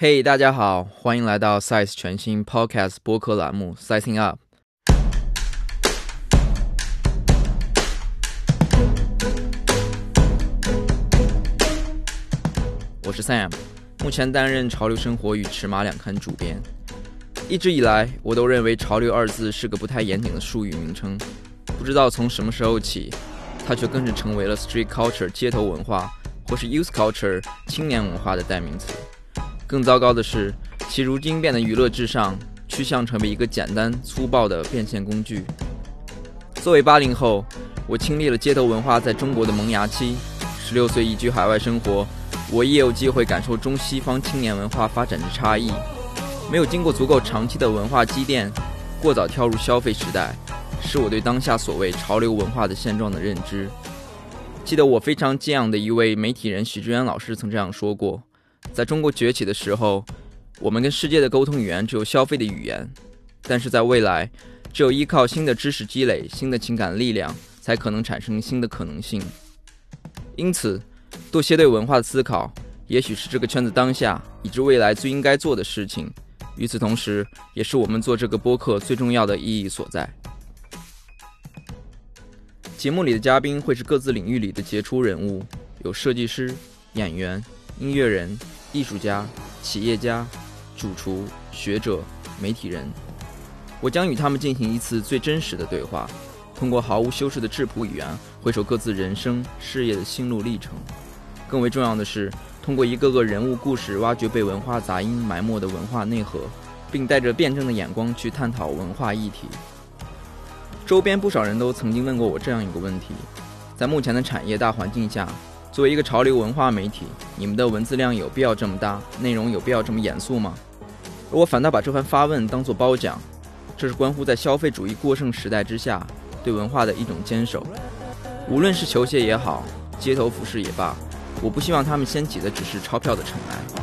嘿，大家好，欢迎来到 Size 全新 Podcast 播客栏目 Sizing Up。我是 Sam，目前担任《潮流生活》与《尺码》两刊主编。一直以来，我都认为“潮流”二字是个不太严谨的术语名称。不知道从什么时候起，它却更是成为了 Street Culture 街头文化，或是 Youth Culture 青年文化的代名词。更糟糕的是，其如今变得娱乐至上，趋向成为一个简单粗暴的变现工具。作为八零后，我经历了街头文化在中国的萌芽期。十六岁移居海外生活，我也有机会感受中西方青年文化发展的差异。没有经过足够长期的文化积淀，过早跳入消费时代，是我对当下所谓潮流文化的现状的认知。记得我非常敬仰的一位媒体人许志远老师曾这样说过：在中国崛起的时候，我们跟世界的沟通语言只有消费的语言；但是在未来，只有依靠新的知识积累、新的情感力量，才可能产生新的可能性。因此，多些对文化的思考，也许是这个圈子当下以至未来最应该做的事情。与此同时，也是我们做这个播客最重要的意义所在。节目里的嘉宾会是各自领域里的杰出人物，有设计师、演员、音乐人、艺术家、企业家、主厨、学者、媒体人。我将与他们进行一次最真实的对话，通过毫无修饰的质朴语言，回首各自人生事业的心路历程。更为重要的是。通过一个个人物故事，挖掘被文化杂音埋没的文化内核，并带着辩证的眼光去探讨文化议题。周边不少人都曾经问过我这样一个问题：在目前的产业大环境下，作为一个潮流文化媒体，你们的文字量有必要这么大，内容有必要这么严肃吗？而我反倒把这番发问当作褒奖，这是关乎在消费主义过剩时代之下对文化的一种坚守。无论是球鞋也好，街头服饰也罢。我不希望他们掀起的只是钞票的尘埃。